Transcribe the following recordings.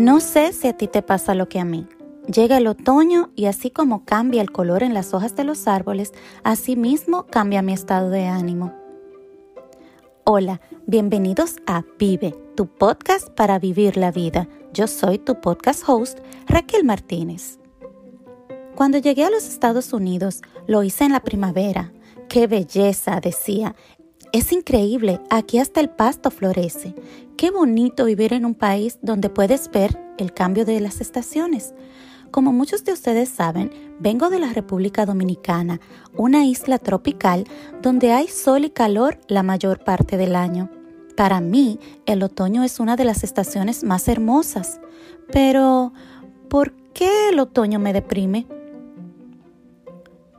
No sé si a ti te pasa lo que a mí. Llega el otoño y así como cambia el color en las hojas de los árboles, así mismo cambia mi estado de ánimo. Hola, bienvenidos a Vive, tu podcast para vivir la vida. Yo soy tu podcast host, Raquel Martínez. Cuando llegué a los Estados Unidos, lo hice en la primavera. ¡Qué belleza! decía. Es increíble, aquí hasta el pasto florece. Qué bonito vivir en un país donde puedes ver el cambio de las estaciones. Como muchos de ustedes saben, vengo de la República Dominicana, una isla tropical donde hay sol y calor la mayor parte del año. Para mí, el otoño es una de las estaciones más hermosas. Pero, ¿por qué el otoño me deprime?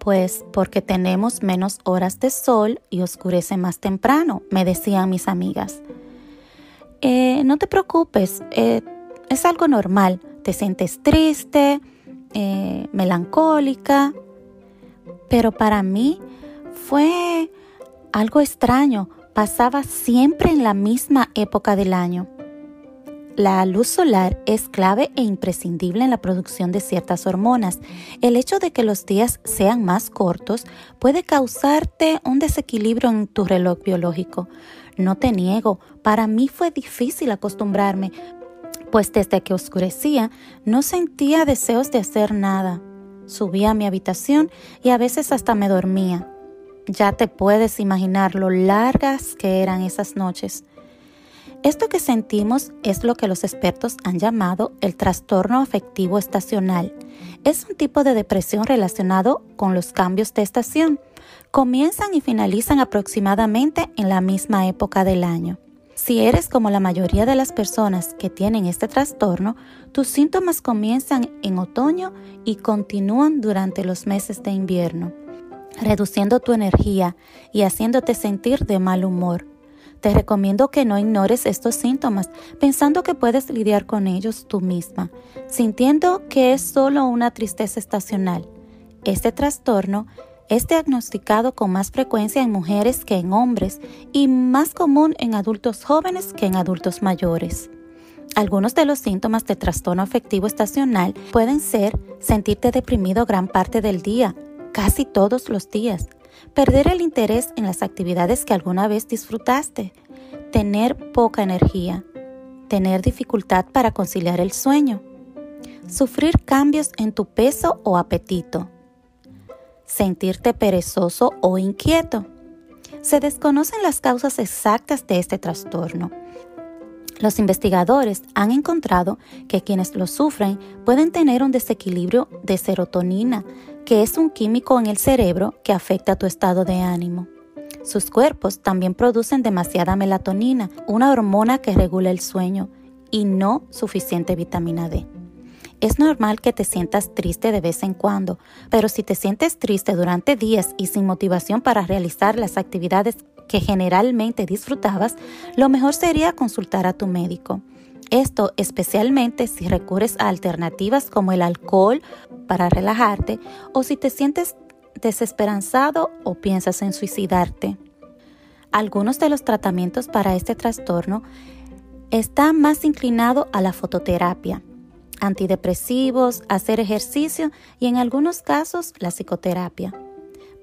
Pues porque tenemos menos horas de sol y oscurece más temprano, me decían mis amigas. Eh, no te preocupes, eh, es algo normal. Te sientes triste, eh, melancólica, pero para mí fue algo extraño. Pasaba siempre en la misma época del año. La luz solar es clave e imprescindible en la producción de ciertas hormonas. El hecho de que los días sean más cortos puede causarte un desequilibrio en tu reloj biológico. No te niego, para mí fue difícil acostumbrarme, pues desde que oscurecía no sentía deseos de hacer nada. Subía a mi habitación y a veces hasta me dormía. Ya te puedes imaginar lo largas que eran esas noches. Esto que sentimos es lo que los expertos han llamado el trastorno afectivo estacional. Es un tipo de depresión relacionado con los cambios de estación. Comienzan y finalizan aproximadamente en la misma época del año. Si eres como la mayoría de las personas que tienen este trastorno, tus síntomas comienzan en otoño y continúan durante los meses de invierno, reduciendo tu energía y haciéndote sentir de mal humor. Te recomiendo que no ignores estos síntomas, pensando que puedes lidiar con ellos tú misma, sintiendo que es solo una tristeza estacional. Este trastorno es diagnosticado con más frecuencia en mujeres que en hombres y más común en adultos jóvenes que en adultos mayores. Algunos de los síntomas de trastorno afectivo estacional pueden ser sentirte deprimido gran parte del día, casi todos los días, perder el interés en las actividades que alguna vez disfrutaste, tener poca energía, tener dificultad para conciliar el sueño, sufrir cambios en tu peso o apetito, sentirte perezoso o inquieto. Se desconocen las causas exactas de este trastorno. Los investigadores han encontrado que quienes lo sufren pueden tener un desequilibrio de serotonina, que es un químico en el cerebro que afecta tu estado de ánimo. Sus cuerpos también producen demasiada melatonina, una hormona que regula el sueño, y no suficiente vitamina D. Es normal que te sientas triste de vez en cuando, pero si te sientes triste durante días y sin motivación para realizar las actividades que generalmente disfrutabas, lo mejor sería consultar a tu médico. Esto especialmente si recurres a alternativas como el alcohol para relajarte o si te sientes desesperanzado o piensas en suicidarte. Algunos de los tratamientos para este trastorno están más inclinados a la fototerapia, antidepresivos, hacer ejercicio y en algunos casos la psicoterapia.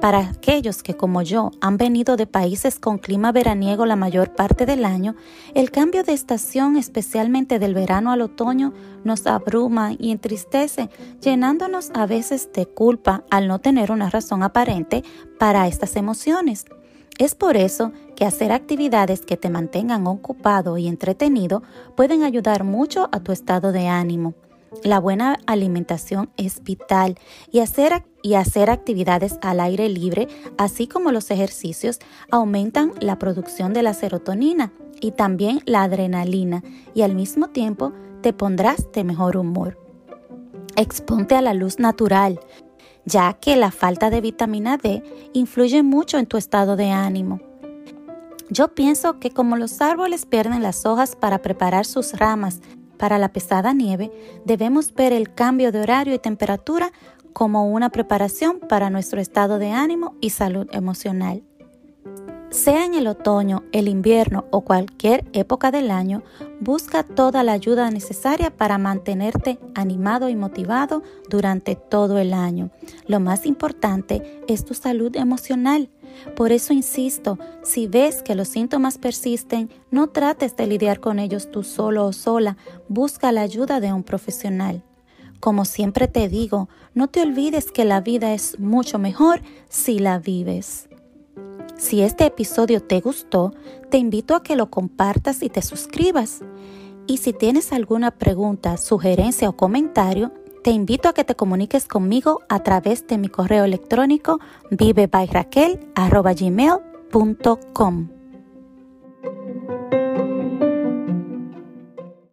Para aquellos que como yo han venido de países con clima veraniego la mayor parte del año, el cambio de estación, especialmente del verano al otoño, nos abruma y entristece, llenándonos a veces de culpa al no tener una razón aparente para estas emociones. Es por eso que hacer actividades que te mantengan ocupado y entretenido pueden ayudar mucho a tu estado de ánimo. La buena alimentación es vital y hacer, y hacer actividades al aire libre, así como los ejercicios, aumentan la producción de la serotonina y también la adrenalina y al mismo tiempo te pondrás de mejor humor. Exponte a la luz natural, ya que la falta de vitamina D influye mucho en tu estado de ánimo. Yo pienso que como los árboles pierden las hojas para preparar sus ramas para la pesada nieve, debemos ver el cambio de horario y temperatura como una preparación para nuestro estado de ánimo y salud emocional. Sea en el otoño, el invierno o cualquier época del año, Busca toda la ayuda necesaria para mantenerte animado y motivado durante todo el año. Lo más importante es tu salud emocional. Por eso insisto, si ves que los síntomas persisten, no trates de lidiar con ellos tú solo o sola, busca la ayuda de un profesional. Como siempre te digo, no te olvides que la vida es mucho mejor si la vives. Si este episodio te gustó, te invito a que lo compartas y te suscribas. Y si tienes alguna pregunta, sugerencia o comentario, te invito a que te comuniques conmigo a través de mi correo electrónico vivebyraquel.gmail.com